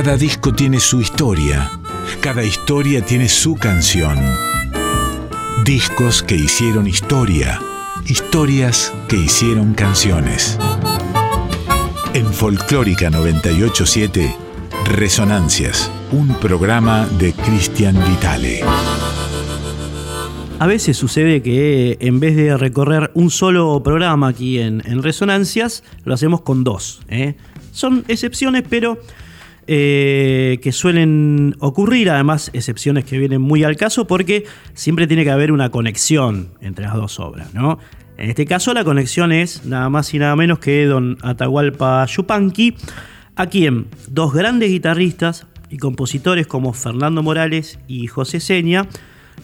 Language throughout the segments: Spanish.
Cada disco tiene su historia, cada historia tiene su canción. Discos que hicieron historia, historias que hicieron canciones. En Folclórica 987, Resonancias, un programa de Cristian Vitale. A veces sucede que en vez de recorrer un solo programa aquí en, Resonancias, lo hacemos con dos. ¿eh? Son excepciones, pero eh, que suelen ocurrir, además excepciones que vienen muy al caso porque siempre tiene que haber una conexión entre las dos obras. ¿no? En este caso la conexión es nada más y nada menos que don Atahualpa Yupanqui, a quien dos grandes guitarristas y compositores como Fernando Morales y José Seña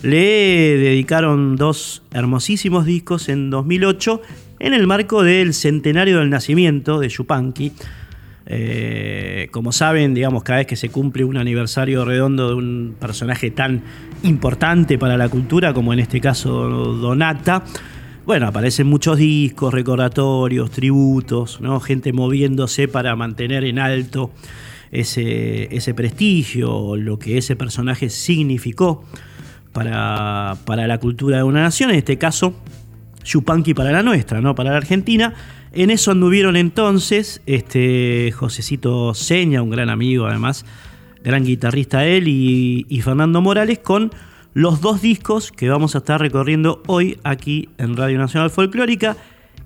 le dedicaron dos hermosísimos discos en 2008 en el marco del centenario del nacimiento de Yupanqui. Eh, como saben, digamos, cada vez que se cumple un aniversario redondo de un personaje tan importante para la cultura, como en este caso Donata, bueno, aparecen muchos discos, recordatorios, tributos, ¿no? gente moviéndose para mantener en alto ese, ese prestigio, lo que ese personaje significó para, para, la cultura de una nación, en este caso, Yupanqui para la nuestra, ¿no? para la Argentina. En eso anduvieron entonces este Josecito Seña, un gran amigo además, gran guitarrista él, y, Fernando Morales con los dos discos que vamos a estar recorriendo hoy aquí en Radio Nacional Folclórica.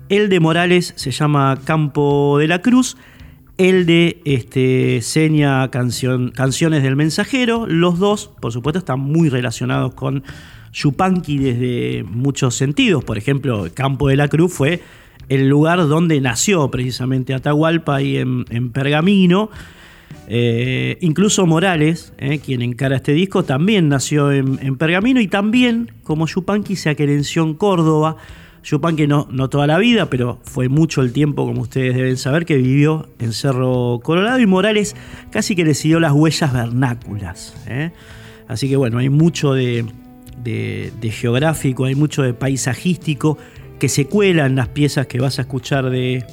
El de Morales se llama Campo de la Cruz, el de este, Seña Canción, Canciones del Mensajero. Los dos, por supuesto, están muy relacionados con Yupanqui desde muchos sentidos. Por ejemplo, Campo de la Cruz fue el lugar donde nació precisamente Atahualpa, ahí en, Pergamino. Eh, incluso Morales, eh, quien encara este disco, también nació en, Pergamino y también, como Yupanqui, se aquerenció en Córdoba. Yupanqui no, no toda la vida, pero fue mucho el tiempo, como ustedes deben saber, que vivió en Cerro Colorado y Morales casi que le siguió las huellas vernáculas. Eh. Así que bueno, hay mucho de, geográfico, hay mucho de paisajístico que se cuela en las piezas que vas a escuchar de,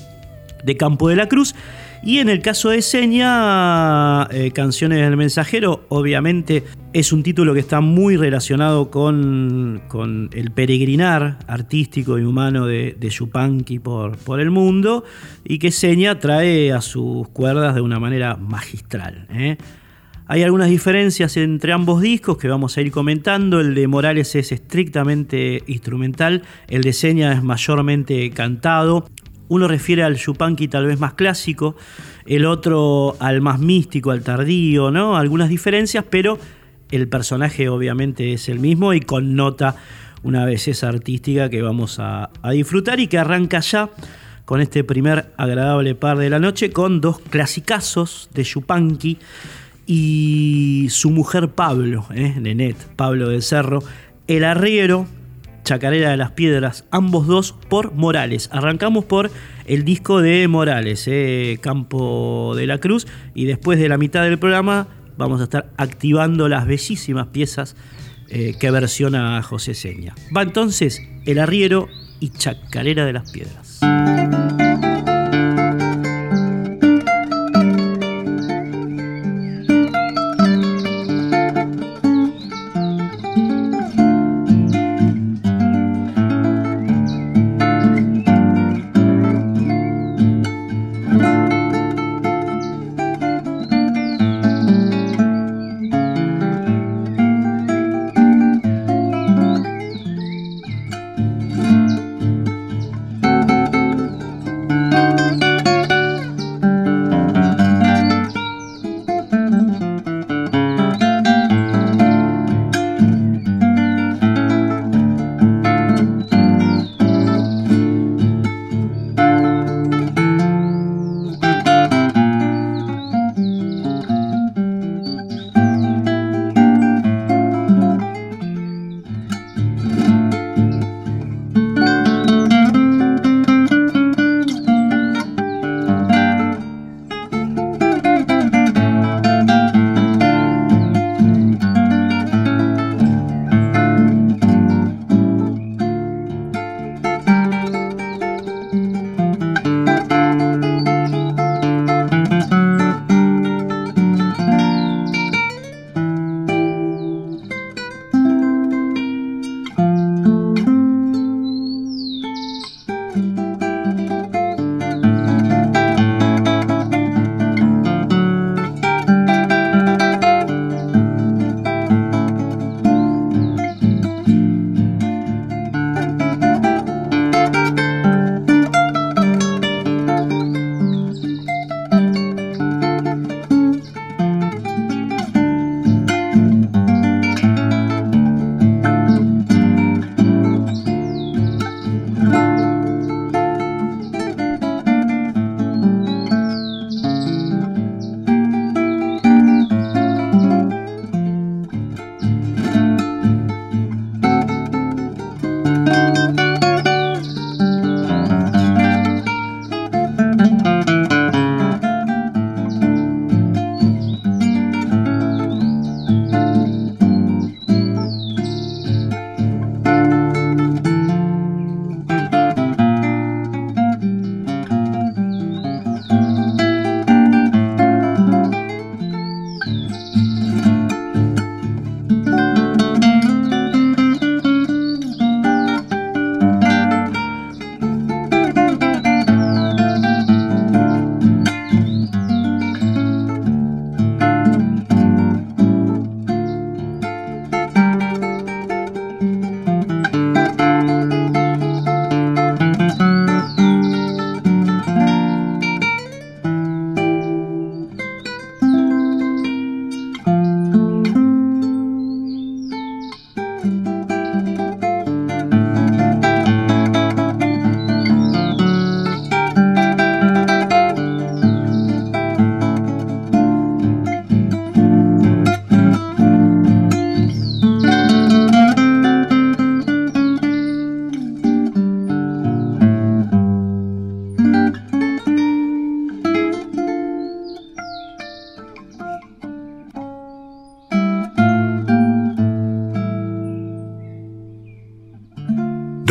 de Campo de la Cruz. Y en el caso de Seña, eh, Canciones del Mensajero, obviamente es un título que está muy relacionado con, con el peregrinar artístico y humano de, de Yupanqui por, por el mundo y que Seña trae a sus cuerdas de una manera magistral. ¿eh? Hay algunas diferencias entre ambos discos que vamos a ir comentando. El de Morales es estrictamente instrumental, el de Seña es mayormente cantado. Uno refiere al Yupanqui tal vez más clásico, el otro al más místico, al tardío, ¿no? Algunas diferencias, pero el personaje obviamente es el mismo y connota una belleza artística que vamos a, disfrutar y que arranca ya con este primer agradable par de la noche con dos clasicazos de Yupanqui y su mujer Pablo, ¿eh? Nenet, Pablo del Cerro, El Arriero Chacarera de las Piedras, ambos dos por Morales. Arrancamos por el disco de Morales, eh, Campo de la Cruz, y después de la mitad del programa vamos a estar activando las bellísimas piezas eh, que versiona José Seña. Va entonces El Arriero y Chacarera de las Piedras.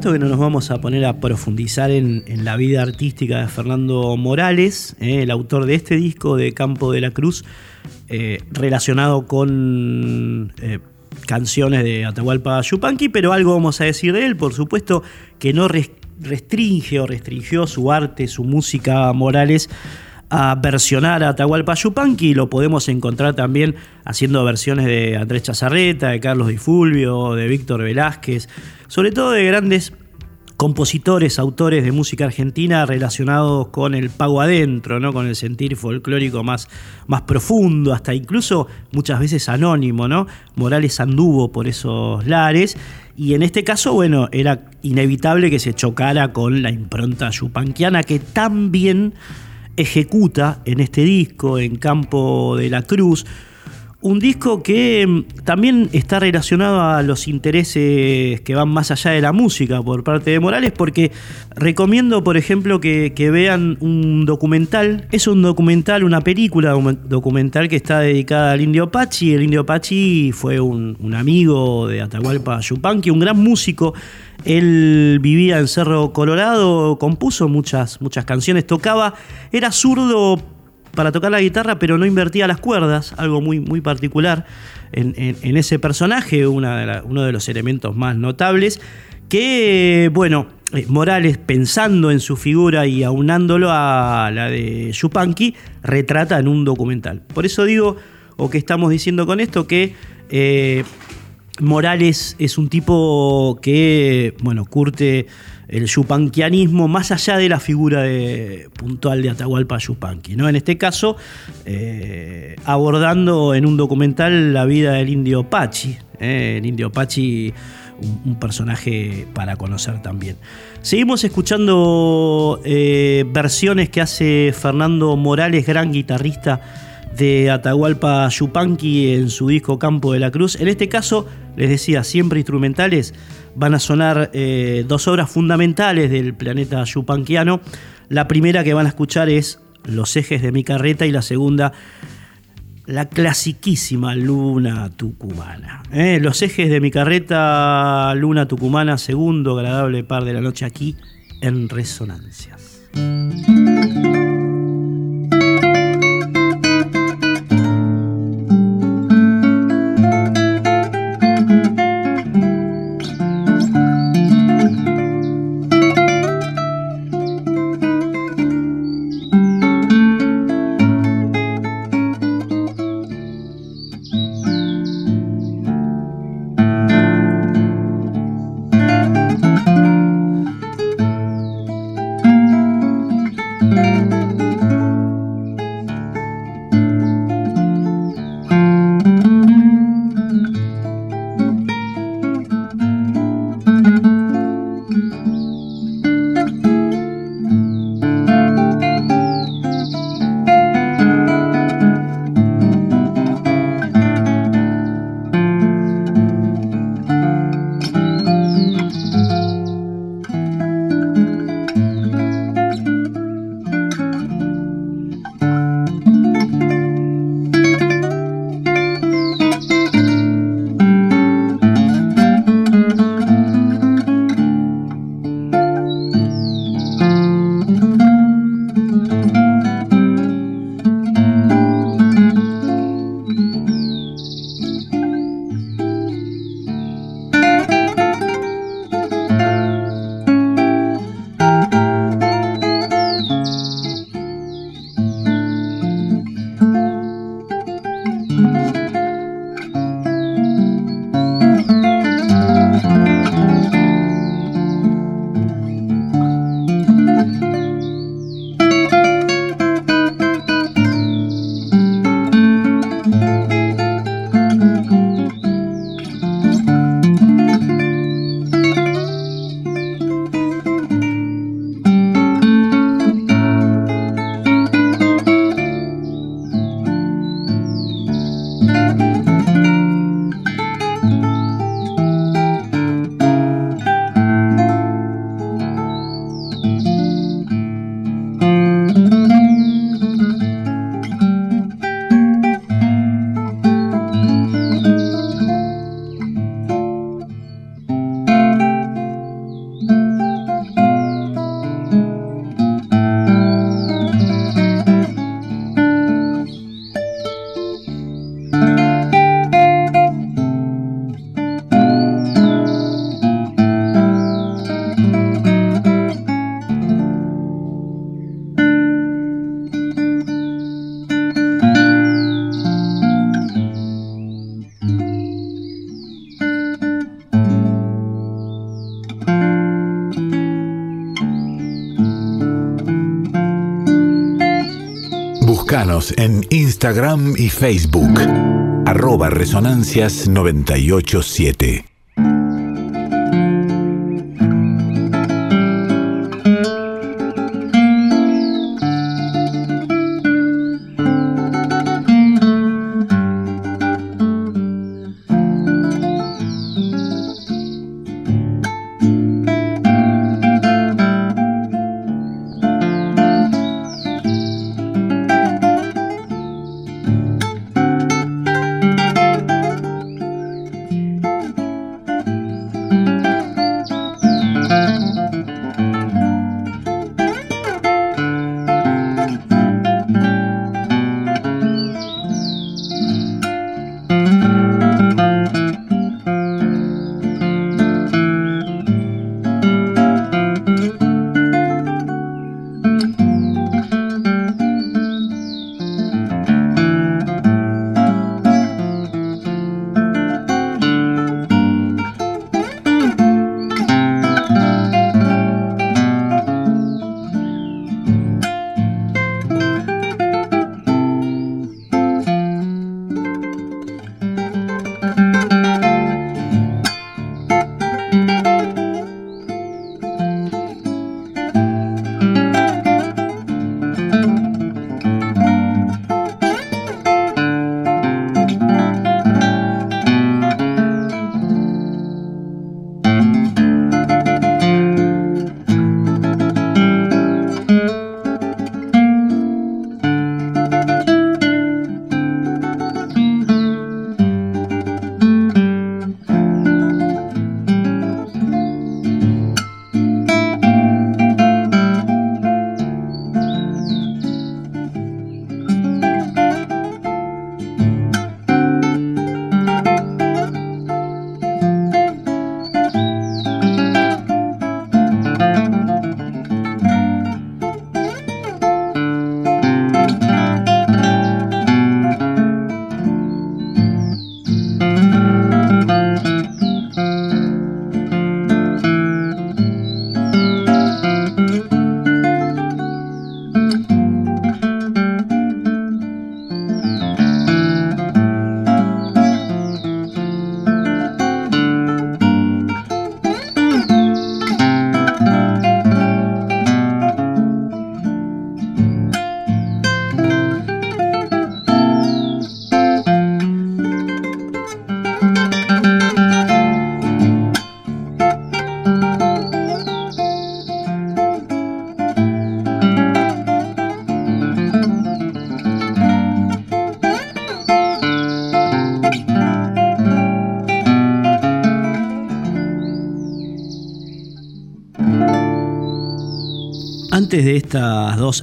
Supuesto que no nos vamos a poner a profundizar en, la vida artística de Fernando Morales, eh, el autor de este disco de Campo de la Cruz, eh, relacionado con eh, canciones de Atahualpa Yupanqui, pero algo vamos a decir de él, por supuesto que no restringe o restringió su arte, su música Morales a versionar a Atahualpa Yupanqui, lo podemos encontrar también haciendo versiones de Andrés Chazarreta, de Carlos Di Fulvio, de Víctor Velázquez, sobre todo de grandes compositores, autores de música argentina relacionados con el pago adentro, ¿no? con el sentir folclórico más, más profundo, hasta incluso muchas veces anónimo. ¿no? Morales anduvo por esos lares y en este caso, bueno, era inevitable que se chocara con la impronta yupanquiana que también ejecuta en este disco, en Campo de la Cruz, un disco que mm, también está relacionado a los intereses que van más allá de la música por parte de Morales, porque recomiendo, por ejemplo, que, vean un documental. Es un documental, una película documental que está dedicada al Indio Pachi. El Indio Pachi fue un, amigo de Atahualpa Yupanqui, un gran músico. Él vivía en Cerro Colorado, compuso muchas, muchas canciones, tocaba, era zurdo para tocar la guitarra, pero no invertía las cuerdas, algo muy, muy particular en, ese personaje, uno de los elementos más notables, que, bueno, eh, Morales, pensando en su figura y aunándolo a la de Yupanqui, retrata en un documental. Por eso digo, o que estamos diciendo con esto, que eh, Morales es un tipo que, bueno, curte el yupanquianismo más allá de la figura de, puntual de Atahualpa Yupanqui. ¿no? En este caso, eh, abordando en un documental la vida del indio Pachi. ¿eh? el indio Pachi, un, personaje para conocer también. Seguimos escuchando eh, versiones que hace Fernando Morales, gran guitarrista de Atahualpa Yupanqui en su disco Campo de la Cruz. En este caso, les decía, siempre instrumentales van a sonar eh, dos obras fundamentales del planeta yupanquiano. La primera que van a escuchar es Los ejes de mi carreta y la segunda, la clasiquísima Luna Tucumana. ¿eh? Los ejes de mi carreta, Luna Tucumana, segundo agradable par de la noche aquí en Resonancias. En Instagram y Facebook. Arroba Resonancias 987.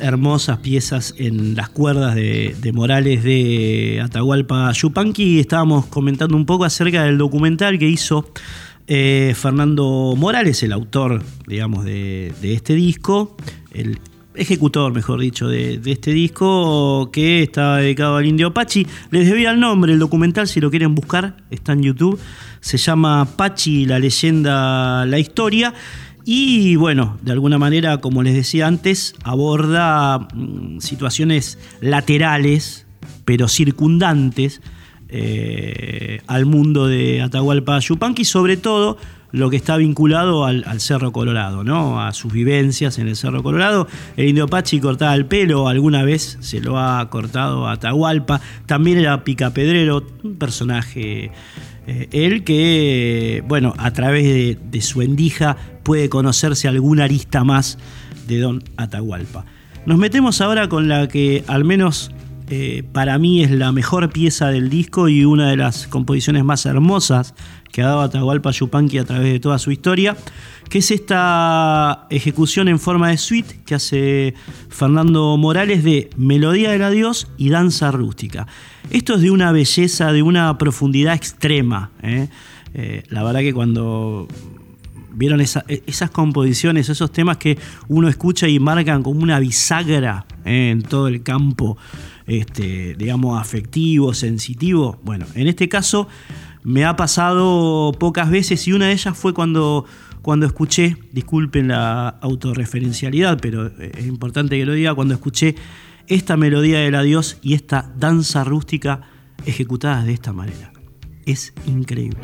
Hermosas piezas en las cuerdas de, Morales de Atahualpa Yupanqui, estábamos comentando un poco acerca del documental que hizo eh, Fernando Morales, el autor, digamos, de, este disco, el ejecutor, mejor dicho, de, este disco que está dedicado al indio Pachi. Les debía el nombre, el documental, si lo quieren buscar, está en YouTube. Se llama Pachi, la leyenda, la historia. Y bueno, de alguna manera, como les decía antes, aborda mm, situaciones laterales, pero circundantes eh, al mundo de Atahualpa Yupanqui, sobre todo lo que está vinculado al, Cerro Colorado, ¿no? a sus vivencias en el Cerro Colorado. El indio Pachi cortaba el pelo, alguna vez se lo ha cortado a Atahualpa. También era picapedrero, un personaje eh, él que, bueno, a través de, su endija puede conocerse alguna arista más de Don Atahualpa. Nos metemos ahora con la que al menos eh, para mí es la mejor pieza del disco y una de las composiciones más hermosas que ha dado Atahualpa Yupanqui a través de toda su historia, que es esta ejecución en forma de suite que hace Fernando Morales de Melodía del Adiós y Danza Rústica. Esto es de una belleza, de una profundidad extrema. ¿eh? Eh, la verdad que cuando vieron esas composiciones, esos temas que uno escucha y marcan como una bisagra ¿eh? en todo el campo, este, digamos, afectivo, sensitivo. Bueno, en este caso me ha pasado pocas veces y una de ellas fue cuando, cuando escuché, disculpen la autorreferencialidad, pero es importante que lo diga, cuando escuché esta melodía del adiós y esta danza rústica ejecutadas de esta manera. Es increíble.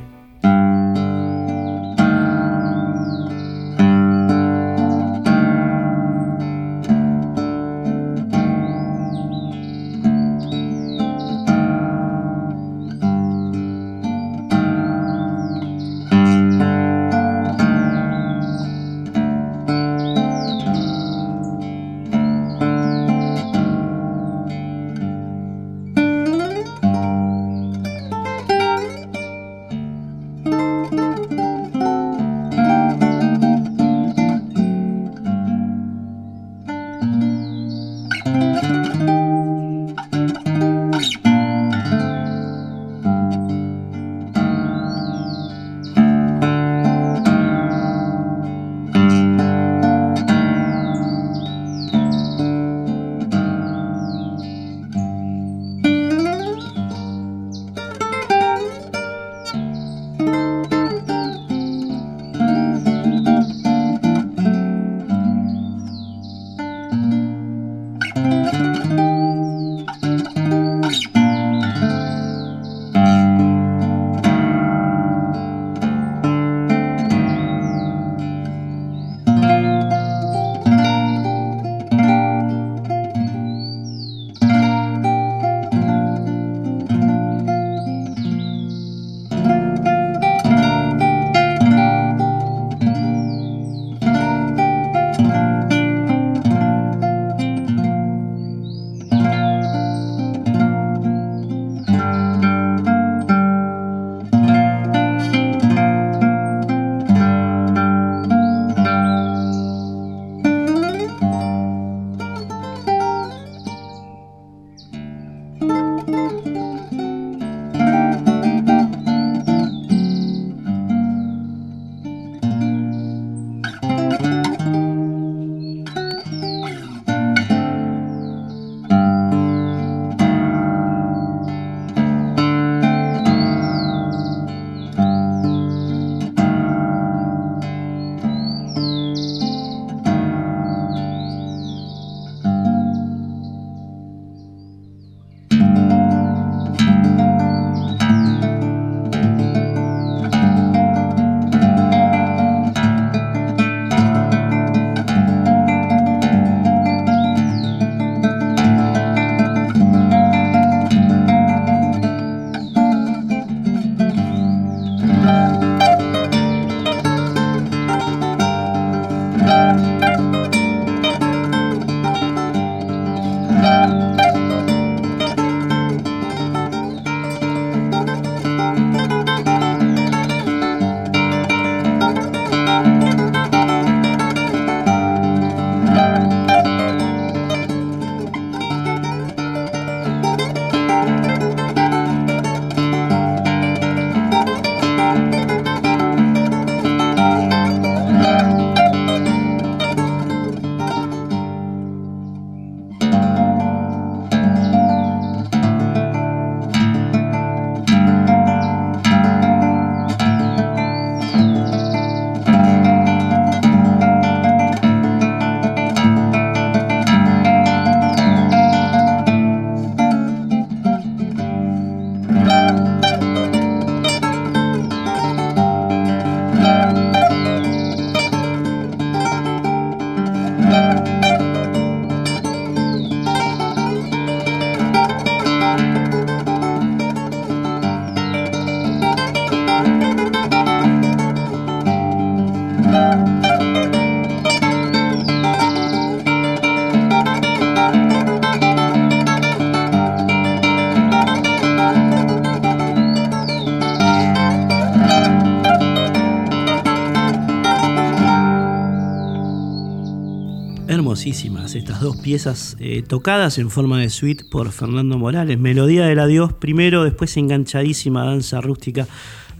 Estas dos piezas eh, tocadas en forma de suite por Fernando Morales. Melodía del adiós primero, después enganchadísima danza rústica.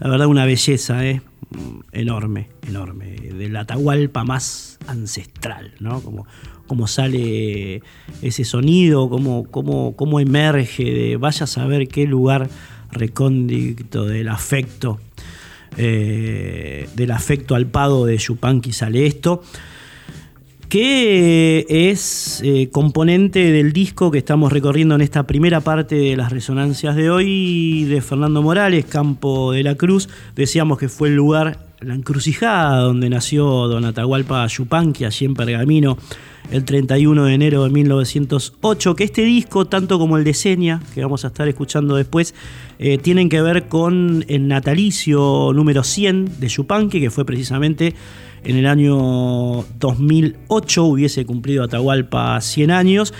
La verdad, una belleza, ¿eh? enorme, enorme. Del Atahualpa más ancestral, ¿no? Como, como sale ese sonido, cómo, cómo, cómo emerge de vaya a saber qué lugar recóndito del afecto, eh, del afecto al pago de Yupanqui sale esto. Que es eh, componente del disco que estamos recorriendo en esta primera parte de las resonancias de hoy de Fernando Morales, Campo de la Cruz. Decíamos que fue el lugar, la encrucijada donde nació Don Atahualpa Yupanqui, allí en Pergamino, el 31 de enero de 1908, que este disco, tanto como el de Seña, que vamos a estar escuchando después, eh, tienen que ver con el natalicio número 100 de Yupanqui, que fue precisamente en el año 2008 hubiese cumplido Atahualpa 100 años.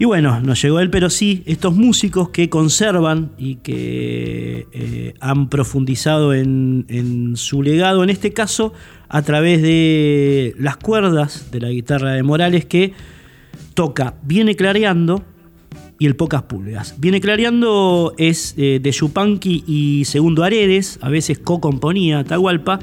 Y bueno, nos llegó él, pero sí, estos músicos que conservan y que eh, han profundizado en, su legado, en este caso a través de las cuerdas de la guitarra de Morales, que toca Viene Clareando y el Pocas Pulgas. Viene Clareando es eh, de Yupanqui y Segundo Aredes, a veces co-componía Atahualpa.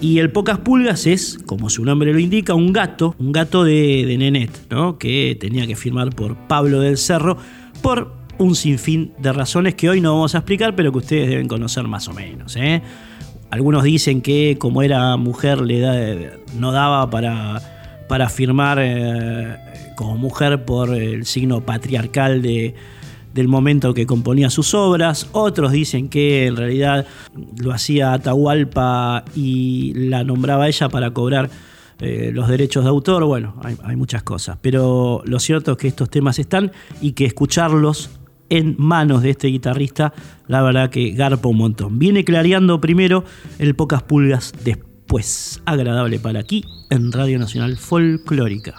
Y el Pocas Pulgas es, como su nombre lo indica, un gato, un gato de, Nenet, ¿no? que tenía que firmar por Pablo del Cerro por un sinfín de razones que hoy no vamos a explicar, pero que ustedes deben conocer más o menos. ¿eh? Algunos dicen que como era mujer le no daba para, para firmar eh, como mujer por el signo patriarcal de, del momento que componía sus obras. Otros dicen que en realidad lo hacía Atahualpa y la nombraba ella para cobrar eh, los derechos de autor. Bueno, hay, muchas cosas. Pero lo cierto es que estos temas están y que escucharlos en manos de este guitarrista, la verdad que garpa un montón. Viene clareando primero el pocas pulgas después. Agradable para aquí en Radio Nacional Folclórica.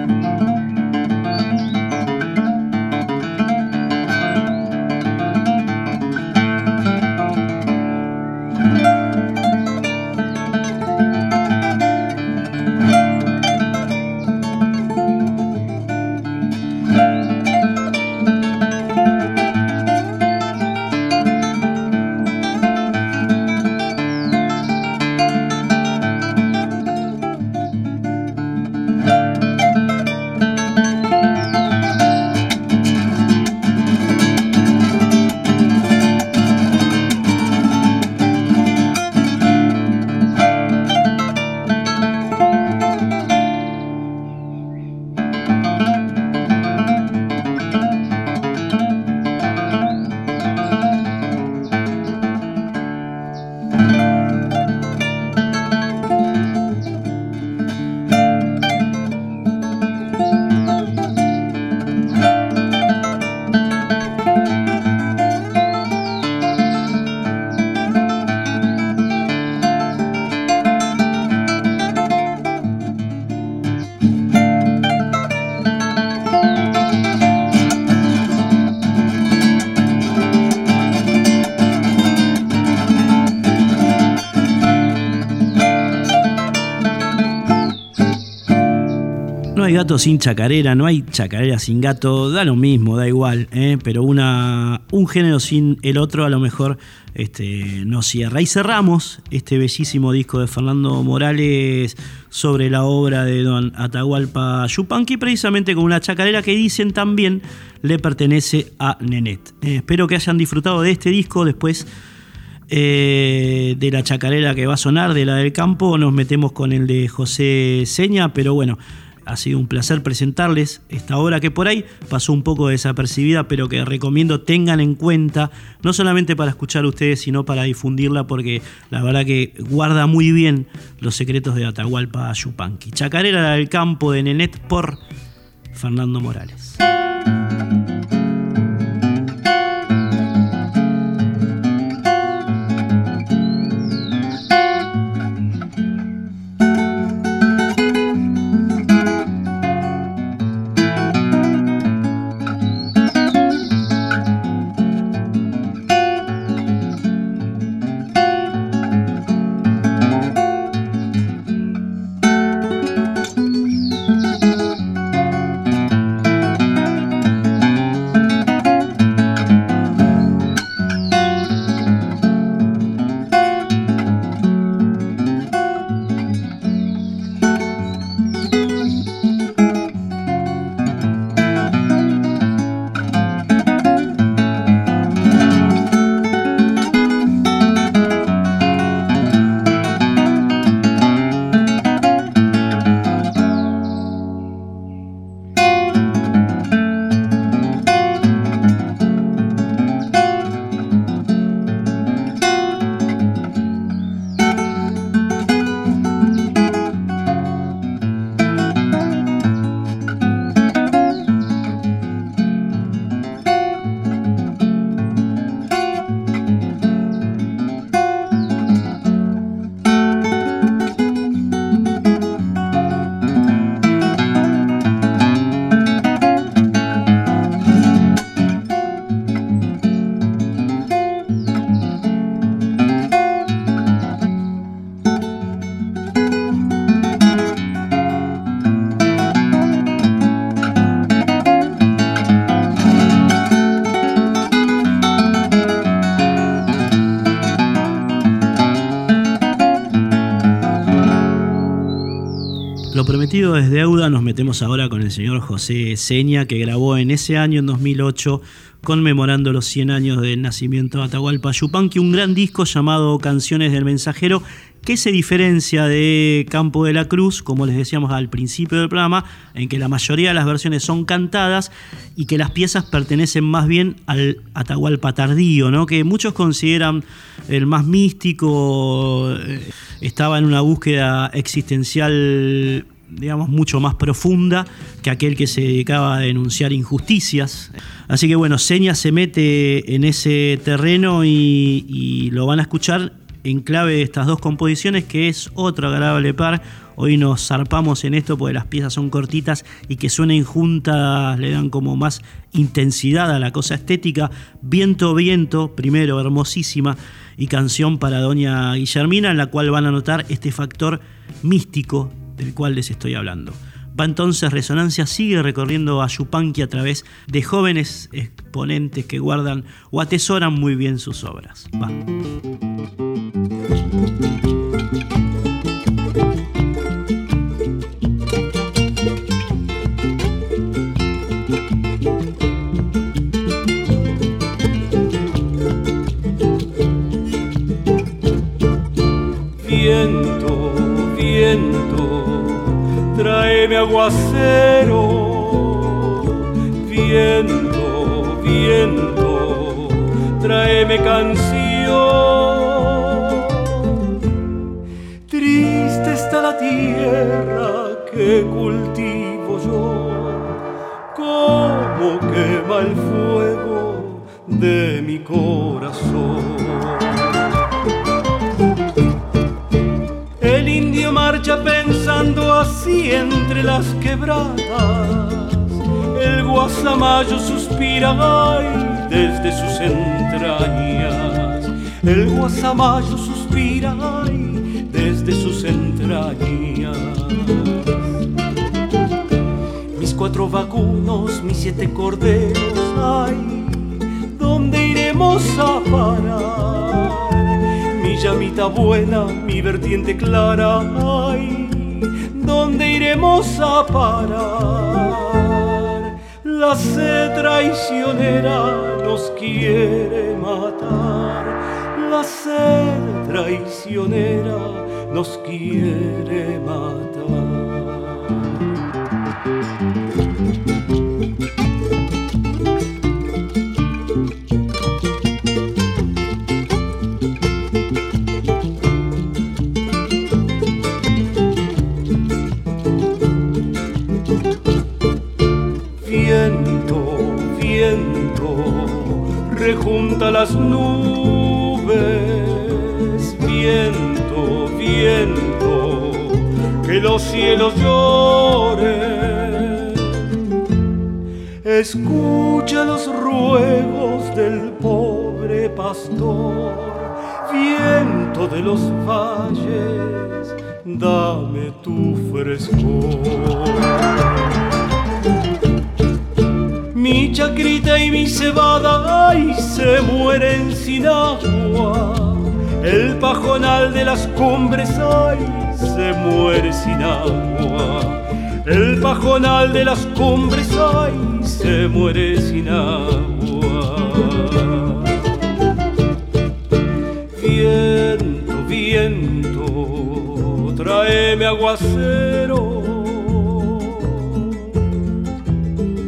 Sin chacarera, no hay chacarera sin gato, da lo mismo, da igual, ¿eh? pero una, un género sin el otro a lo mejor este, no cierra. Y cerramos este bellísimo disco de Fernando Morales sobre la obra de don Atahualpa Yupanqui, precisamente con una chacarera que dicen también le pertenece a Nenet. Eh, espero que hayan disfrutado de este disco después. Eh, de la chacarera que va a sonar, de la del campo, nos metemos con el de José Seña, pero bueno, ha sido un placer presentarles esta obra que por ahí pasó un poco desapercibida, pero que recomiendo tengan en cuenta, no solamente para escuchar ustedes, sino para difundirla, porque la verdad que guarda muy bien los secretos de Atahualpa Yupanqui. Chacarera del campo de Nenet por Fernando Morales. Desde deuda, nos metemos ahora con el señor José Seña, que grabó en ese año, en 2008, conmemorando los 100 años del nacimiento de Atahualpa Yupanqui, un gran disco llamado Canciones del Mensajero, que se diferencia de Campo de la Cruz, como les decíamos al principio del programa, en que la mayoría de las versiones son cantadas y que las piezas pertenecen más bien al Atahualpa tardío, ¿no? que muchos consideran el más místico, eh, estaba en una búsqueda existencial digamos, mucho más profunda que aquel que se dedicaba a denunciar injusticias. Así que bueno, Seña se mete en ese terreno y, lo van a escuchar en clave de estas dos composiciones, que es otro agradable par. Hoy nos zarpamos en esto porque las piezas son cortitas y que suenen juntas le dan como más intensidad a la cosa estética. Viento, viento, primero, hermosísima, y canción para Doña Guillermina, en la cual van a notar este factor místico del cual les estoy hablando. Va entonces Resonancia sigue recorriendo a Yupanqui a través de jóvenes exponentes que guardan o atesoran muy bien sus obras. Va. Tráeme aguacero, viento, viento, tráeme canción. Triste está la tierra que cultivo yo, como quema el fuego de mi corazón. Las quebradas. El guasamayo suspira ay, desde sus entrañas. El guasamayo suspira ay, desde sus entrañas. cuatro vacunos, mis siete corderos, ay, ¿dónde iremos a parar? Mi llamita buena, mi vertiente clara, ay, ¿dónde iremos a parar? La sed traicionera nos quiere matar, la sed traicionera nos quiere matar. Mueren sin agua. El pajonal de las cumbres, se muere sin agua. El pajonal de las cumbres, se muere sin agua. Viento, viento, tráeme aguacero.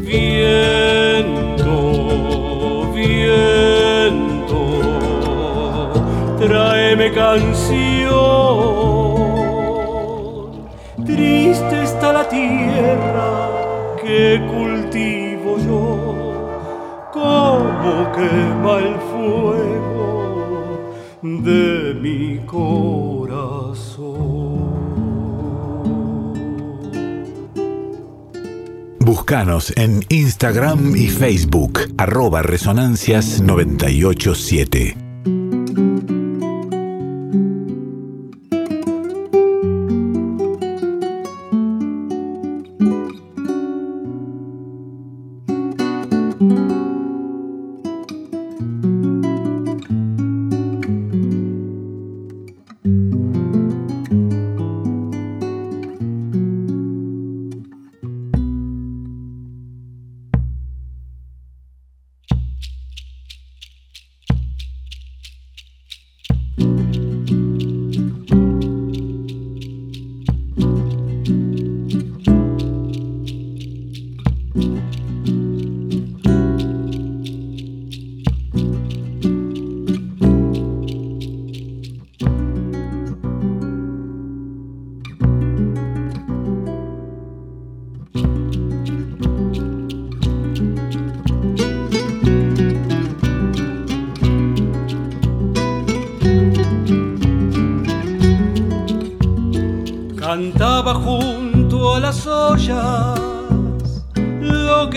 Viento, canción. Triste está la tierra que cultivo yo, como quema el fuego de mi corazón. Búscanos en Instagram y Facebook, arroba resonancias987.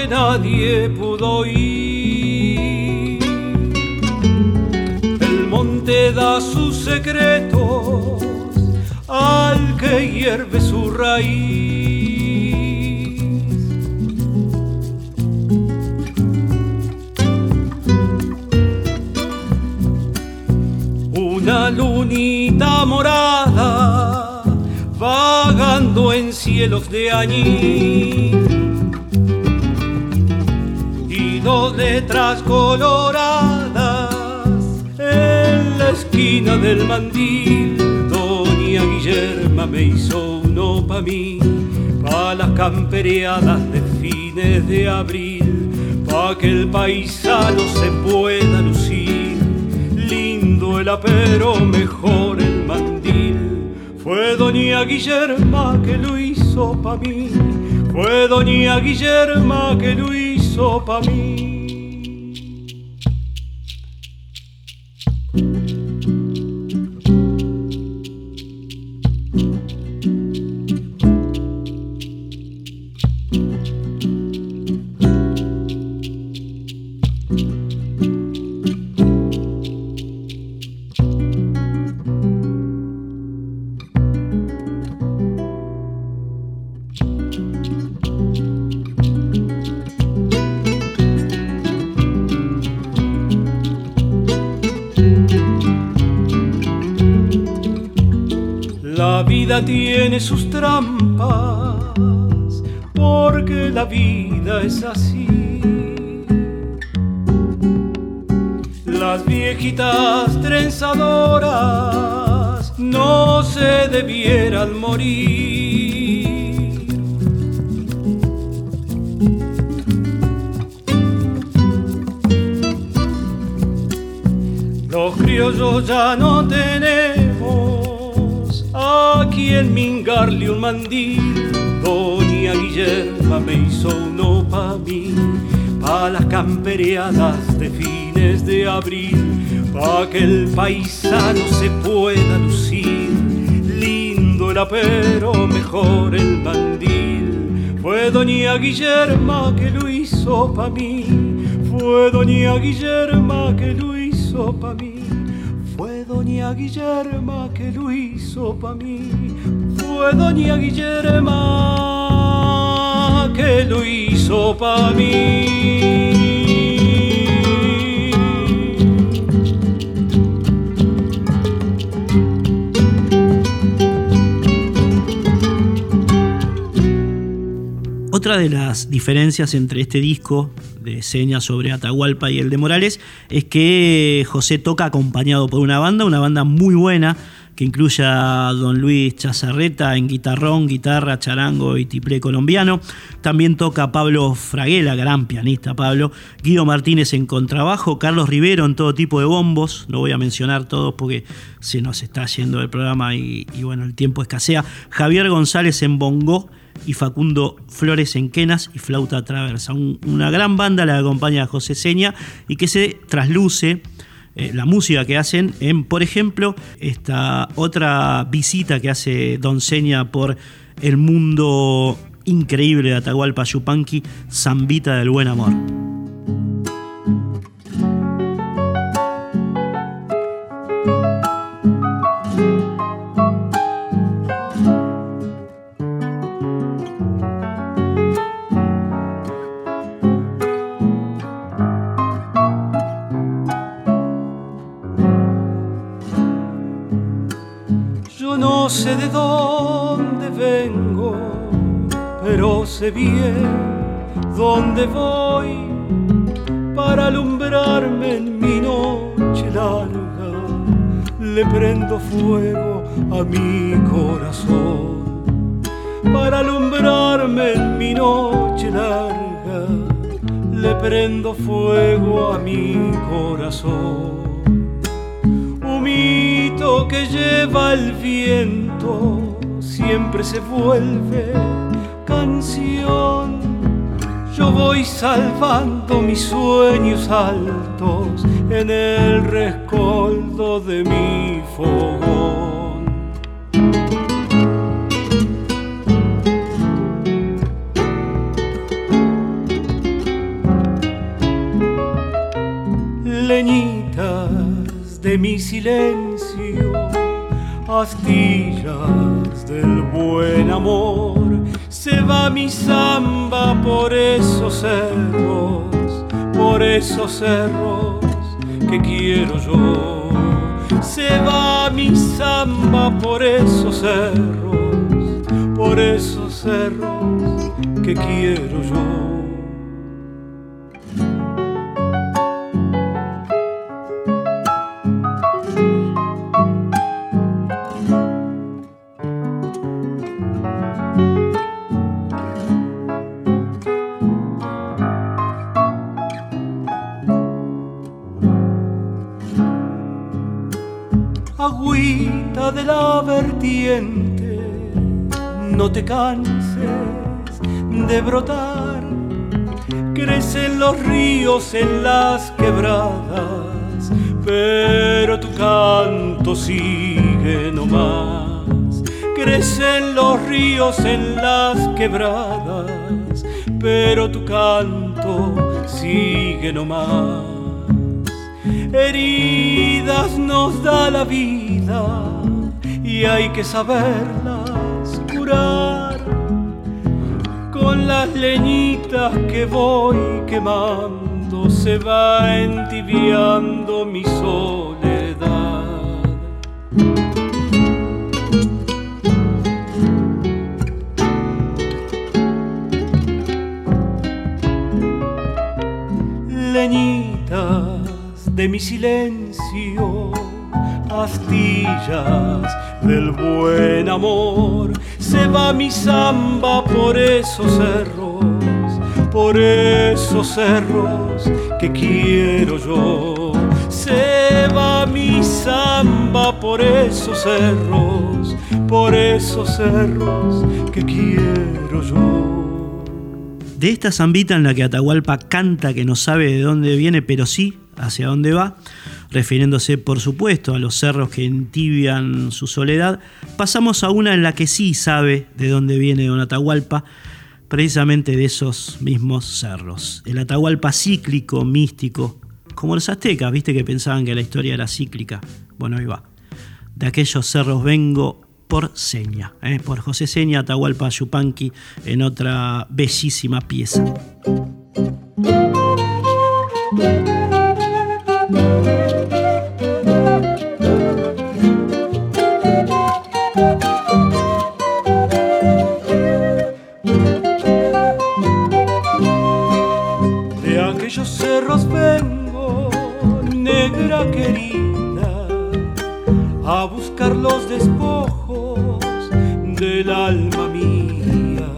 Nadie pudo oír. El monte da sus secretos al que hierve su raíz. Una lunita morada vagando en cielos de añil letras coloradas en la esquina del mandil. Doña Guillerma me hizo uno pa' mí, pa' las campereadas de fines de abril, pa' que el paisano se pueda lucir. Lindo el apero, mejor el mandil. Fue doña Guillerma que lo hizo pa' mí, fue doña Guillerma que lo hizo pa' mí. Tiene sus trampas, porque la vida es así. Las viejitas trenzadoras no se debieran morir. Los criollos ya no tenemos en mingarle un mandil. Doña Guillerma me hizo uno pa' mí a las camperiadas de fines de abril, pa' que el paisano se pueda lucir. Lindo era pero mejor el mandil. Fue doña Guillerma que lo hizo pa' mí, fue doña Guillerma que lo hizo pa' mí. Fue doña Guillerma que lo hizo pa' mí, fue doña Guillerma que lo hizo pa' mí. Otra de las diferencias entre este disco de Señas sobre Atahualpa y el de Morales es que José toca acompañado por una banda, una banda muy buena que incluye a don Luis Chazarreta en guitarrón, guitarra, charango y tiplé colombiano. También toca Pablo Fraguela, gran pianista Pablo, Guido Martínez en contrabajo, Carlos Rivero en todo tipo de bombos, no voy a mencionar todos porque se nos está yendo el programa y, bueno, el tiempo escasea, Javier González en bongo, y Facundo Flores en quenas y flauta traversa. una gran banda la acompaña José Seña y que se trasluce eh, la música que hacen en, por ejemplo, esta otra visita que hace Don Seña por el mundo increíble de Atahualpa Yupanqui, Zambita del Buen Amor. De dónde vengo, pero sé bien dónde voy para alumbrarme en mi noche larga. Le prendo fuego a mi corazón para alumbrarme en mi noche larga. Le prendo fuego a mi corazón humito que lleva el viento siempre se vuelve canción. Yo voy salvando mis sueños altos en el rescoldo de mi fogón. Leñitas de mi silencio astillas del buen amor. Se va mi samba por esos cerros, por esos cerros que quiero yo. Se va mi samba por esos cerros, por esos cerros que quiero yo. De brotar. Crecen los ríos en las quebradas, pero tu canto sigue nomás. Crecen los ríos en las quebradas, pero tu canto sigue nomás. Heridas nos da la vida y hay que saberlas las leñitas que voy quemando se va entibiando mi soledad. Leñitas de mi silencio, astillas del buen amor, se va mi samba por esos cerros, por esos cerros que quiero yo. Se va mi samba por esos cerros, por esos cerros que quiero yo. De esta zambita en la que Atahualpa canta que no sabe de dónde viene, pero sí hacia dónde va, refiriéndose por supuesto a los cerros que entibian su soledad, pasamos a una en la que sí sabe de dónde viene Don Atahualpa, precisamente de esos mismos cerros. El Atahualpa cíclico, místico, como los aztecas, viste que pensaban que la historia era cíclica. Bueno, ahí va. De aquellos cerros vengo por seña, ¿eh? por José Seña, Atahualpa Yupanqui, en otra bellísima pieza. Los despojos del alma mía.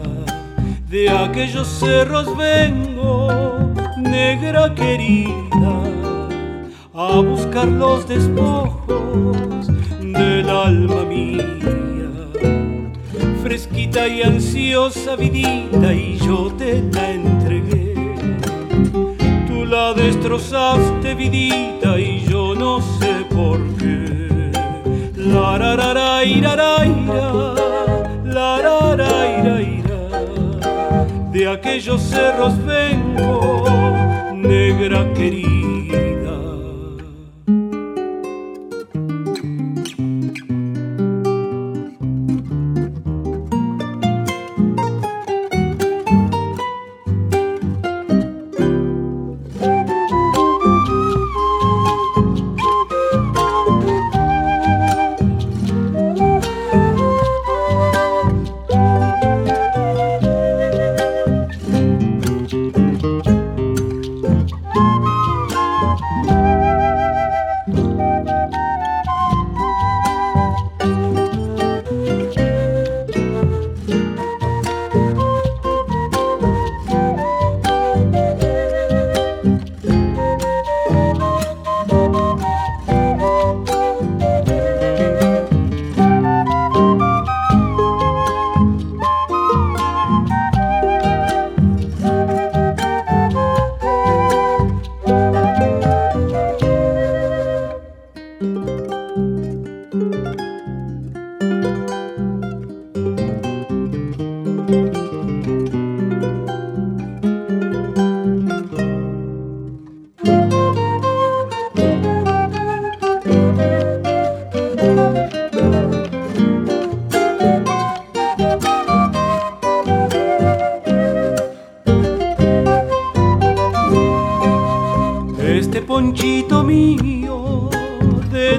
De aquellos cerros vengo, negra querida, a buscar los despojos del alma mía. Fresquita y ansiosa vidita y yo te la entregué. Tú la destrozaste vidita y no sé por qué. La ra ra ra ira ra la ra ra ira ira. De aquellos cerros vengo negra querida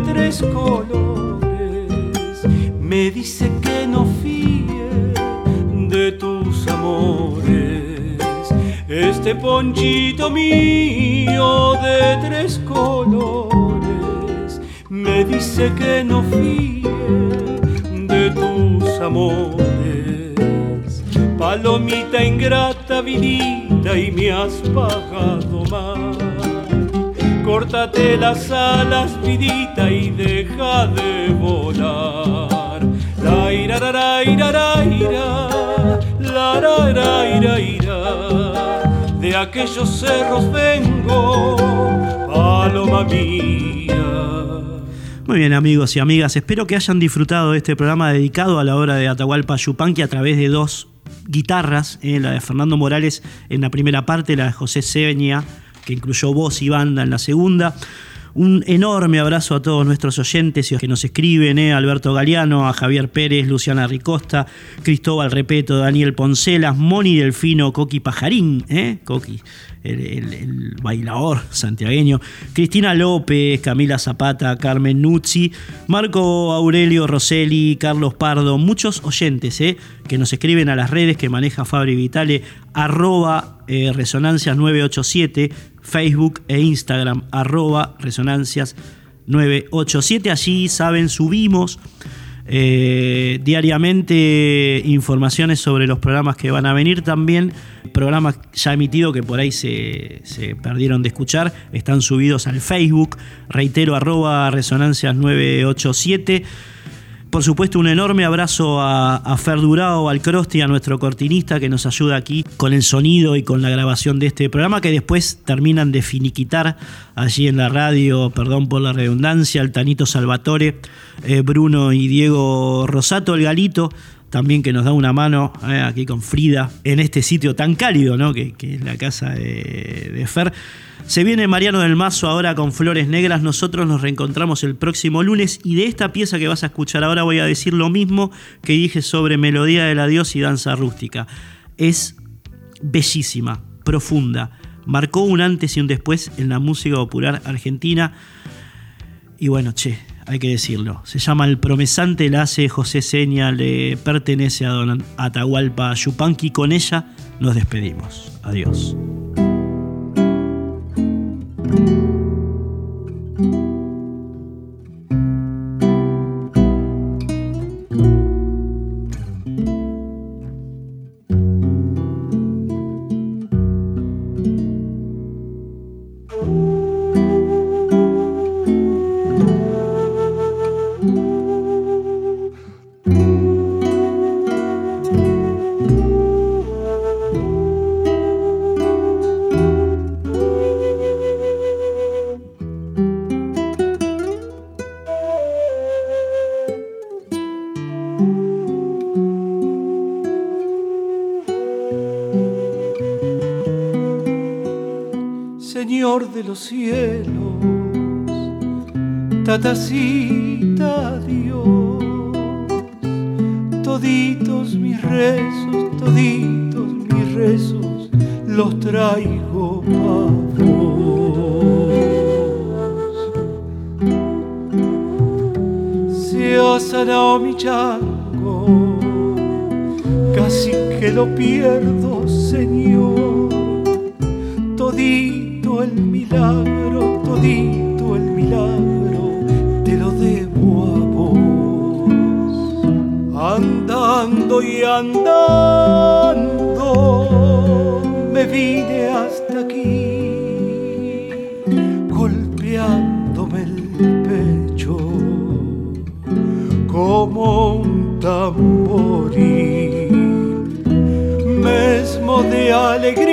tres colores me dice que no fíe de tus amores. Este ponchito mío de tres colores me dice que no fíe de tus amores. Palomita ingrata, vidita, y me has pagado más aquellos cerros vengo, paloma mía. Muy bien amigos y amigas, espero que hayan disfrutado de este programa dedicado a la obra de Atahualpa Yupanqui a través de dos guitarras, eh, la de Fernando Morales en la primera parte, la de José Seña, que incluyó voz y banda en la segunda. Un enorme abrazo a todos nuestros oyentes y que nos escriben, eh, Alberto Galeano, a Javier Pérez, Luciana Ricosta, Cristóbal Repeto, Daniel Poncelas, Moni Delfino, Coqui Pajarín, eh, Coqui, el, bailador santiagueño, Cristina López, Camila Zapata, Carmen Nuzzi, Marco Aurelio Rosselli, Carlos Pardo, muchos oyentes eh, que nos escriben a las redes que maneja Fabri Vitale, arroba resonancias 987, Facebook e Instagram, arroba resonancias 987. Allí, saben, subimos eh, diariamente informaciones sobre los programas que van a venir también. Programas ya emitidos que por ahí se, se, perdieron de escuchar. Están subidos al Facebook. Reitero, arroba resonancias 987. Por supuesto, un enorme abrazo a, Fer Durao, al Crosti, a nuestro cortinista que nos ayuda aquí con el sonido y con la grabación de este programa, que después terminan de finiquitar allí en la radio, perdón por la redundancia, el Tanito Salvatore, eh, Bruno y Diego Rosato, el Galito, también que nos da una mano eh, aquí con Frida en este sitio tan cálido, ¿no? que, es la casa de, de Fer. Se viene Mariano del Mazo ahora con Flores Negras. Nosotros nos reencontramos el próximo lunes y de esta pieza que vas a escuchar ahora voy a decir lo mismo que dije sobre Melodía del Adiós y Danza Rústica. Es bellísima, profunda. Marcó un antes y un después en la música popular argentina. Y bueno, che, hay que decirlo. Se llama El Promesante, la hace José Seña, le pertenece a don Atahualpa Yupanqui. Con ella nos despedimos. Adiós. thank you toditos mis rezos, toditos mis rezos, los traigo para vos. Se ha sanado mi chango, casi que lo pierdo, Señor, todito el milagro, todito andando y andando me vine hasta aquí, golpeándome el pecho como un tamboril, mesmo de alegría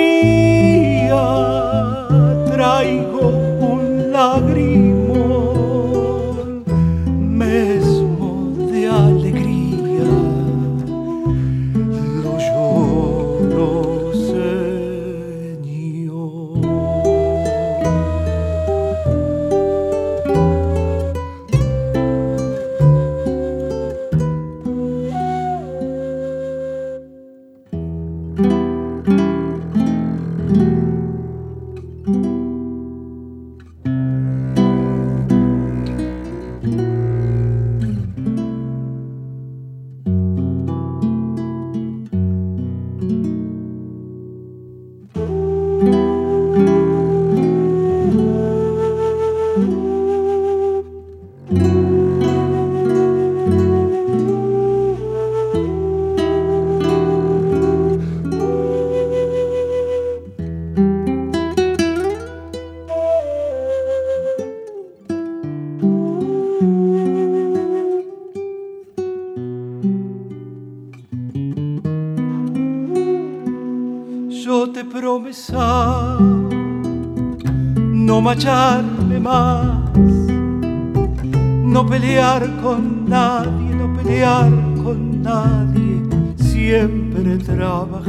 no macharme más, no pelear con nadie, no pelear con nadie, siempre trabajar.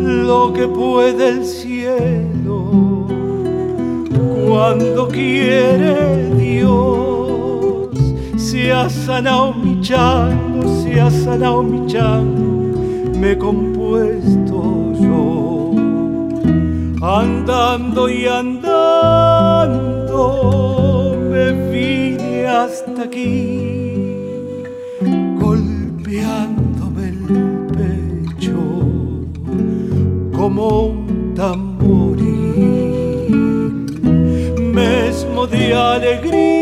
Lo que puede el cielo cuando quiere Dios, se ha sanado mi chango, me he compuesto yo. Andando y andando me vine hasta aquí, golpeándome el pecho como un tamboril, mesmo de alegría